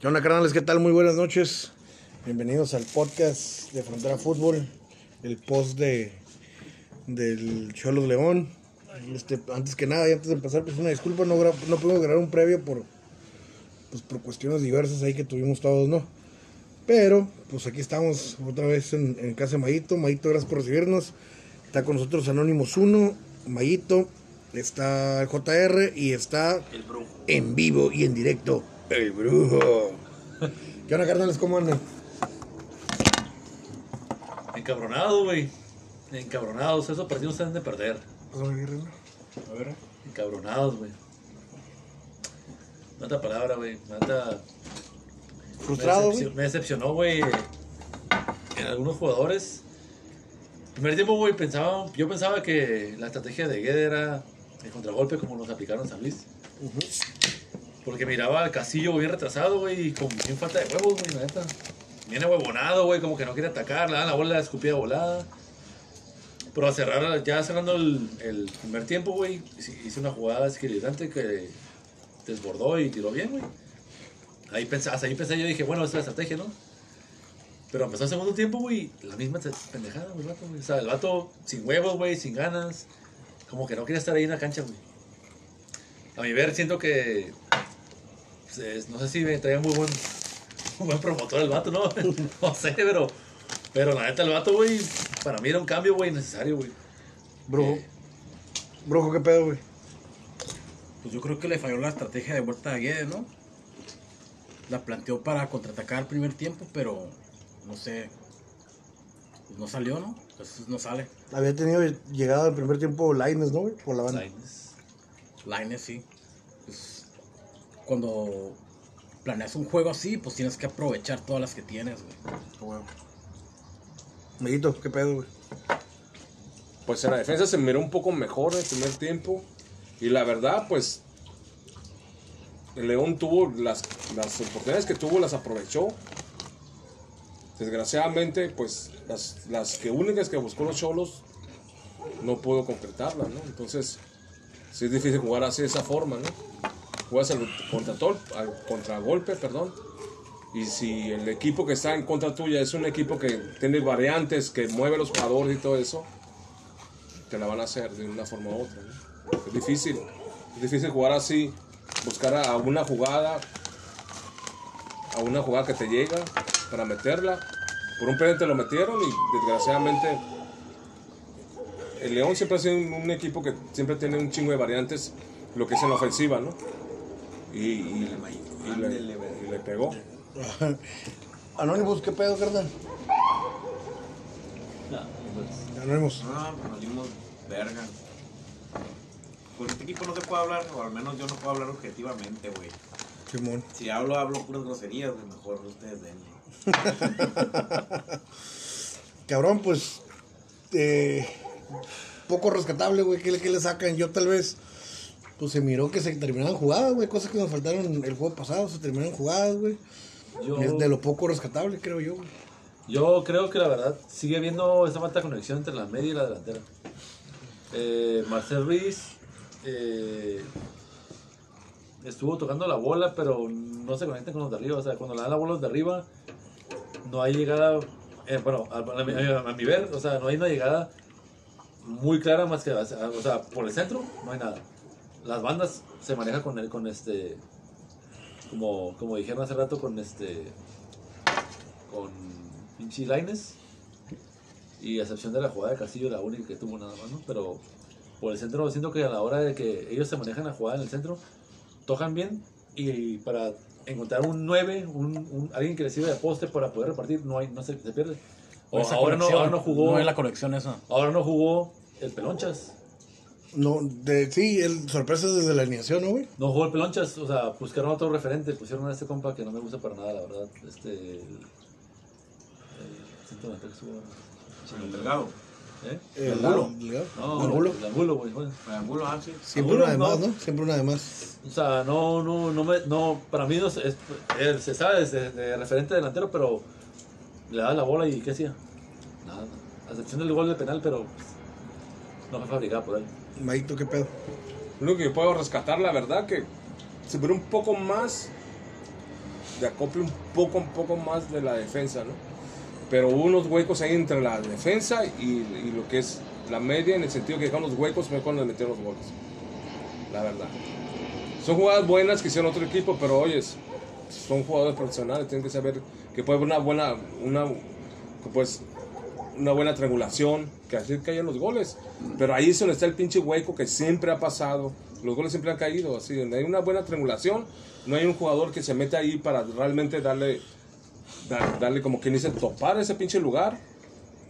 ¿Qué onda, carnales? ¿Qué tal? Muy buenas noches. Bienvenidos al podcast de Frontera Fútbol, el post de del Cholos León. Este, antes que nada y antes de empezar, pues una disculpa, no, no pudimos grabar un previo por, pues, por cuestiones diversas ahí que tuvimos todos, ¿no? Pero, pues aquí estamos otra vez en, en casa de Mayito. Mayito, gracias por recibirnos. Está con nosotros Anónimos 1, Mayito, está el JR y está El en vivo y en directo, el brujo. ¿Qué onda, carnales? ¿Cómo andan? Encabronado, güey. Encabronados. Esos partidos se han de perder. A ver. Encabronados, güey. Mata palabra, güey. Mata. Frustrado, güey. me decepcionó, güey. En algunos jugadores. Primer tiempo, güey, pensaba, yo pensaba que la estrategia de Guede era el contragolpe como nos aplicaron en San Luis. Porque miraba al Casillo bien retrasado, güey, y con bien falta de huevos, güey, la neta. Viene huevonado, güey, como que no quiere atacar, le dan la bola, la escupida volada. Pero a cerrar, ya cerrando el, primer tiempo, güey, hice una jugada equilibrante que desbordó y tiró bien, güey. Ahí pensé, hasta ahí pensé, yo dije, bueno, esa es la estrategia, ¿no? Pero empezó el segundo tiempo, güey, la misma pendejada, güey, el vato, güey. O sea, el vato sin huevos, güey, sin ganas. Como que no quería estar ahí en la cancha, güey. A mi ver, siento que. Pues, es- no sé si traía muy buen, un buen promotor el vato, ¿no? no sé, pero. Pero la neta, el vato, güey, para mí era un cambio, güey, necesario, güey. Brujo. Eh, Brujo, ¿qué pedo, güey? Pues yo creo que le falló la estrategia de vuelta de Guedes, ¿no? La planteó para contraatacar el primer tiempo, pero no sé. pues no salió, ¿no? Pues no sale. Había tenido llegada al primer tiempo Lines, ¿no, güey? Por la banda. Lainez. Lainez sí. Cuando planeas un juego así, pues tienes que aprovechar todas las que tienes, güey. Mayito, ¿qué pedo, güey? Pues en la defensa se miró un poco mejor en el primer tiempo. Y la verdad, pues. El León tuvo las, las oportunidades que tuvo, las aprovechó. Desgraciadamente, pues las, las que únicas que buscó los Cholos no pudo concretarlas, ¿no? Entonces, sí es difícil jugar así de esa forma, ¿no? Juegas al contragolpe, perdón. Y si el equipo que está en contra tuya es un equipo que tiene variantes, que mueve los jugadores y todo eso, te la van a hacer de una forma u otra. Es difícil. Es difícil jugar así, buscar a una jugada, a una jugada que te llega para meterla. Por un penalti lo metieron y desgraciadamente el León siempre ha sido un, un equipo que siempre tiene un chingo de variantes, lo que es en la ofensiva, ¿no? Y, y- y le, y le pegó. Anónimos, ¿qué pedo, carnal? No, pues, Anónimos. No, pues nos dimos verga. Con este equipo no se puede hablar, o al menos yo no puedo hablar objetivamente, güey. Simón. Si hablo, hablo puras groserías, güey. Mejor ustedes denle. Cabrón, pues. eh, poco rescatable, güey. ¿Qué, le- qué le sacan? Yo tal vez. Pues se miró que se terminaban jugadas, güey. Cosas que nos faltaron el juego pasado. Se terminaron jugadas, güey. yo, Es de lo poco rescatable, creo yo, güey. yo creo que la verdad sigue habiendo esa falta de conexión entre la media y la delantera. Eh, Marcel Ruiz eh, estuvo tocando la bola, pero no se conecta con los de arriba. O sea, cuando le dan la bola los de arriba, no hay llegada. eh, bueno, a, a mi ver, o sea, no hay una llegada muy clara más que. O sea, por el centro no hay nada. Las bandas se manejan con, el, con este. Como, como dijeron hace rato, con este. Con pinche Laines. Y a excepción de la jugada de Castillo, la única que tuvo nada más, ¿no? Pero por el centro siento que a la hora de que ellos se manejan la jugada en el centro, tocan bien y para encontrar un 9, un, un- alguien que le sirva de poste para poder repartir, no hay, no se, se pierde. O ahora, no, ahora no jugó. No es la conexión esa. Ahora no jugó el Pelonchas. No, de, sí, el sorpresas desde la alineación, ¿no, güey? No jugó el Pelonchas, o sea, buscaron otro referente, pusieron a este compa que no me gusta para nada, la verdad. Este. El, el- siento la textura. El delgado. ¿Eh? El Angulo. Angulo. No, Angulo. el Angulo, güey. El angulo, ah, sí. Siempre una de más, no. Siempre una de más. O sea, no, no, no me, no, para mí no es, es- él se sabe es de, de referente delantero, pero le da la bola y ¿qué hacía? Nada, a excepción del gol de penal, pero pues, no fue fabricado por él. Maito, ¿qué pedo? Lo único que puedo rescatar, la verdad, que se ve un poco más de acople un poco, un poco más de la defensa, ¿no? Pero hubo unos huecos ahí entre la defensa y, y lo que es la media, en el sentido que dejaron los huecos fue cuando le metieron los goles. La verdad. Son jugadas buenas que hicieron otro equipo, pero oyes, son jugadores profesionales, tienen que saber que puede haber una buena, una, pues, una buena triangulación, que así caen los goles. Pero ahí es donde está el pinche hueco que siempre ha pasado. Los goles siempre han caído, así, donde hay una buena triangulación, no hay un jugador que se mete ahí para realmente darle, dar- darle como quien dice, topar ese pinche lugar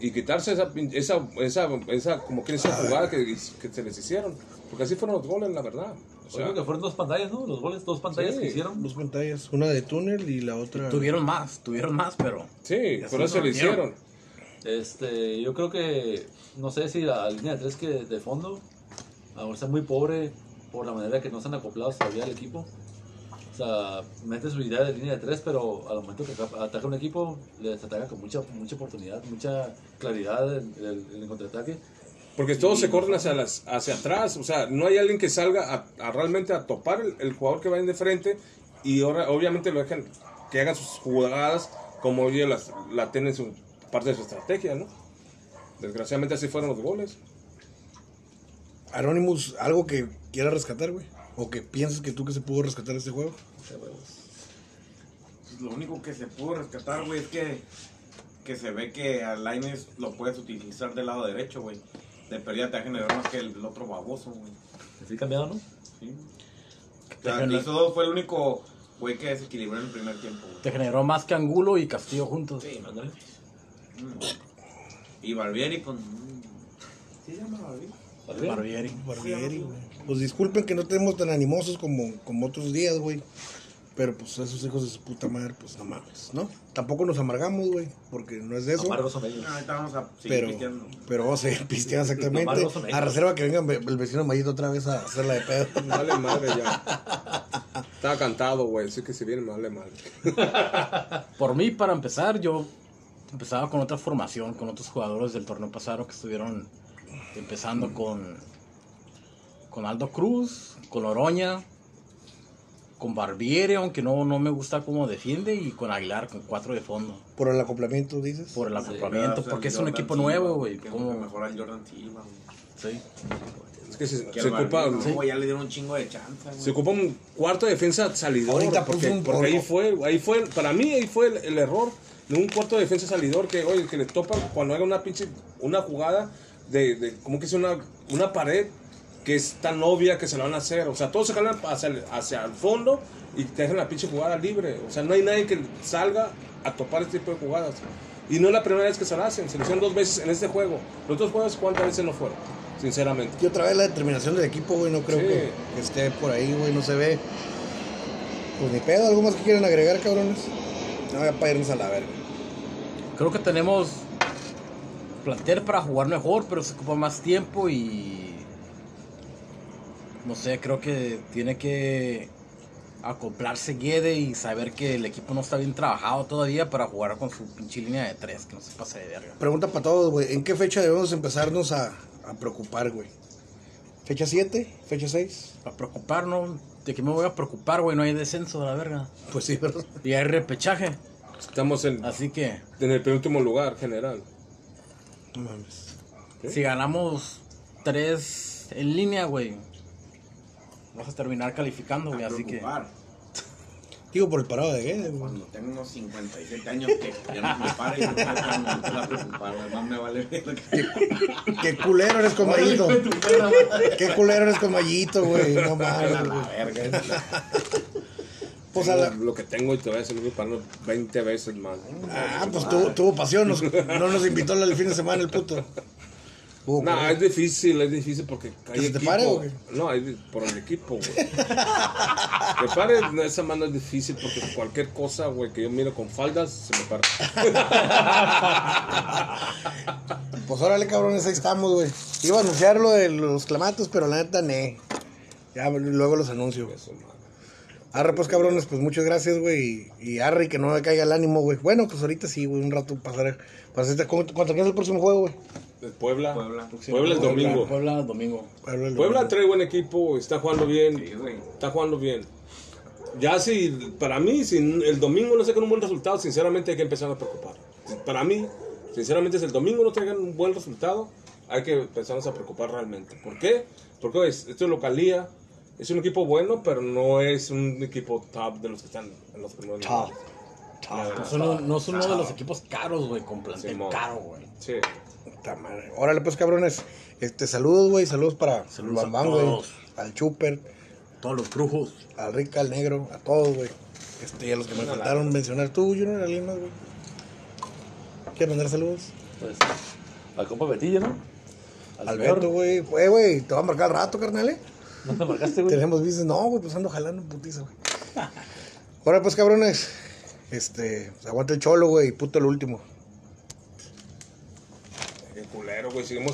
y quitarse esa, esa, esa, esa como quien dice, jugada que, que se les hicieron. Porque así fueron los goles, la verdad. O sea, que fueron dos pantallas, ¿no? Los goles, dos pantallas Sí. que hicieron. Dos pantallas, una de túnel y la otra. Tuvieron más, tuvieron más, pero. sí, por eso lo hicieron. Este, yo creo que, no sé si la línea de tres que de fondo, ahora está muy pobre por la manera que no están acoplados todavía al equipo. O sea, mete su idea de línea de tres, pero al momento que ataca un equipo, les ataca con mucha, mucha oportunidad, mucha claridad en, en- en el contraataque. Porque todos se corren hacia, las, hacia atrás. O sea, no hay alguien que salga a, a realmente a topar el, el jugador que va en de frente. Y ahora, obviamente lo dejan que haga sus jugadas como ellos las, la tienen su parte de su estrategia, ¿no? Desgraciadamente así fueron los goles. Anonymous, algo que quiera rescatar, güey. O que pienses que tú que se pudo rescatar de este juego. Pues Lo único que se pudo rescatar, güey, es que, que se ve que a Lainez lo puedes utilizar del lado derecho, güey. De pérdida te va a generar más que el, otro baboso, güey. Así cambiado, ¿no? Sí. O sea, hizo dos, fue el único güey que desequilibró en el primer tiempo, güey. Te generó más que Angulo y Castillo juntos. Sí, Ándale. Y Barbieri con... ¿Sí se llama Barbieri? Barbieri. Barbieri, güey. Pues disculpen que no tenemos tan animosos como, como otros días, güey. Pero pues esos hijos de su puta madre, pues no mames, ¿no? Tampoco nos amargamos, güey, porque no es de eso. Amargos son ellos. No, ahorita vamos a Pero, pisteando. pero vamos a seguir pisteando exactamente. Amargos son ellos. A reserva que venga el vecino Mayito otra vez a hacerla de pedo. Vale madre ya. Estaba cantado, güey. Así que si viene, vale madre. Por mí, para empezar, yo empezaba con otra formación, con otros jugadores del torneo pasado que estuvieron empezando con, con Aldo Cruz, con Oroña, con Barbieri, aunque no, no me gusta cómo defiende, y con Aguilar, con cuatro de fondo, Por el acoplamiento, dices. por el Sí, acoplamiento, O sea, porque es un equipo nuevo, güey. ¿cómo? mejora el Jordan Silva, güey. Sí. Es que se, Que se ocupa, no, güey, ya le dieron un chingo de chanza, güey. se ocupa un cuarto de defensa salidor. Ahorita porque, ahí fue, ahí fue, para mí ahí fue el, el error de un cuarto de defensa salidor que, oye, que le topa cuando haga una pinche, una jugada de, de como que es una, una pared que es tan obvia que se la van a hacer. O sea, todos se jalan hacia el, hacia el fondo y te dejan la pinche jugada libre. O sea, no hay nadie que salga a topar este tipo de jugadas. Y no es la primera vez que se la hacen. Se lo hicieron dos veces en este juego. Los otros juegos, ¿cuántas veces no fueron? Sinceramente. Y otra vez la determinación del equipo, güey, no creo Sí. que, que esté por ahí, güey, no se ve. Pues ni pedo, ¿algo más que quieran agregar, cabrones? No, ya para irnos a la verga. Creo que tenemos plantel para jugar mejor, pero se ocupa más tiempo y. No sé, creo que tiene que acoplarse Guede y saber que el equipo no está bien trabajado todavía para jugar con su pinche línea de tres, que no se pase de verga. Pregunta para todos, güey. ¿En qué fecha debemos empezarnos a, a preocupar, güey? ¿Fecha 7? ¿Fecha 6? Para preocuparnos, ¿de qué me voy a preocupar, güey? No hay descenso de la verga. Pues sí, ¿verdad? Y hay repechaje, Estamos en, así que en el penúltimo lugar general. No mames. Si ganamos tres en línea, güey, vas a terminar calificando, güey, así que. Digo, por el parado de Guedes, güey. Cuando tengo unos 57 años que ya no me pare y no me güey. Más me vale verga. Qué culero eres con Mayito. Qué culero eres con Mayito, güey. No A mames, la verga. Pues a la... Lo que tengo y te voy a hacer para 20 veces más. Ah, pues tuvo, tuvo pasión. nos- no nos invitó el fin de semana el puto. No, es difícil, es difícil porque hay se te equipo. pare, güey? No, es por el equipo, güey. que pare no, esa mano es difícil porque cualquier cosa, güey, que yo miro con faldas, se me para. Pues órale, cabrones, ahí estamos, güey. Iba a anunciar lo de los clamatos, pero la neta, ne. Ya luego los anuncio, güey. Arre, pues cabrones, pues muchas gracias, güey. Y, y arre, que no me caiga el ánimo, güey. Bueno, pues ahorita sí, güey, un rato pasaré. pasaré ¿Cuánto cuánto es el próximo juego, güey? Puebla. Puebla. Puebla el domingo. Puebla el domingo. Puebla, el Puebla domingo. trae buen equipo, está jugando bien. Sí, güey. Está jugando bien. Ya si, para mí, si el domingo no sacan un buen resultado, sinceramente hay que empezar a preocupar. Para mí, sinceramente, si el domingo no traigan un buen resultado, hay que empezarnos a preocupar realmente. ¿Por qué? Porque pues, esto es localía, es un equipo bueno, pero no es un equipo top de los que están en los primeros Top. lugares. No son, uno- no son uno de los equipos caros, güey, con plantel Simón. caro, güey. Sí. Puta madre. Órale, pues, cabrones. Este, saludos, güey. Saludos para Saludos el a Bambán, güey. todos. Al Chuper, Todos los brujos. al Rica, al Negro, a todos, güey. Este, y a los que me faltaron mencionar tú, Junior, alguien más, güey. ¿Quieres mandar saludos? Pues, al compa Betillo, ¿no? Al Alberto, güey. Güey, güey, te va a marcar al rato, carnal, ¿eh? ¿No te marcaste, güey? Tenemos dices, no, güey, pues ando jalando en putiza, güey. Ahora, pues, cabrones. Este, pues, aguanta el cholo, güey, puto el último. Seguimos en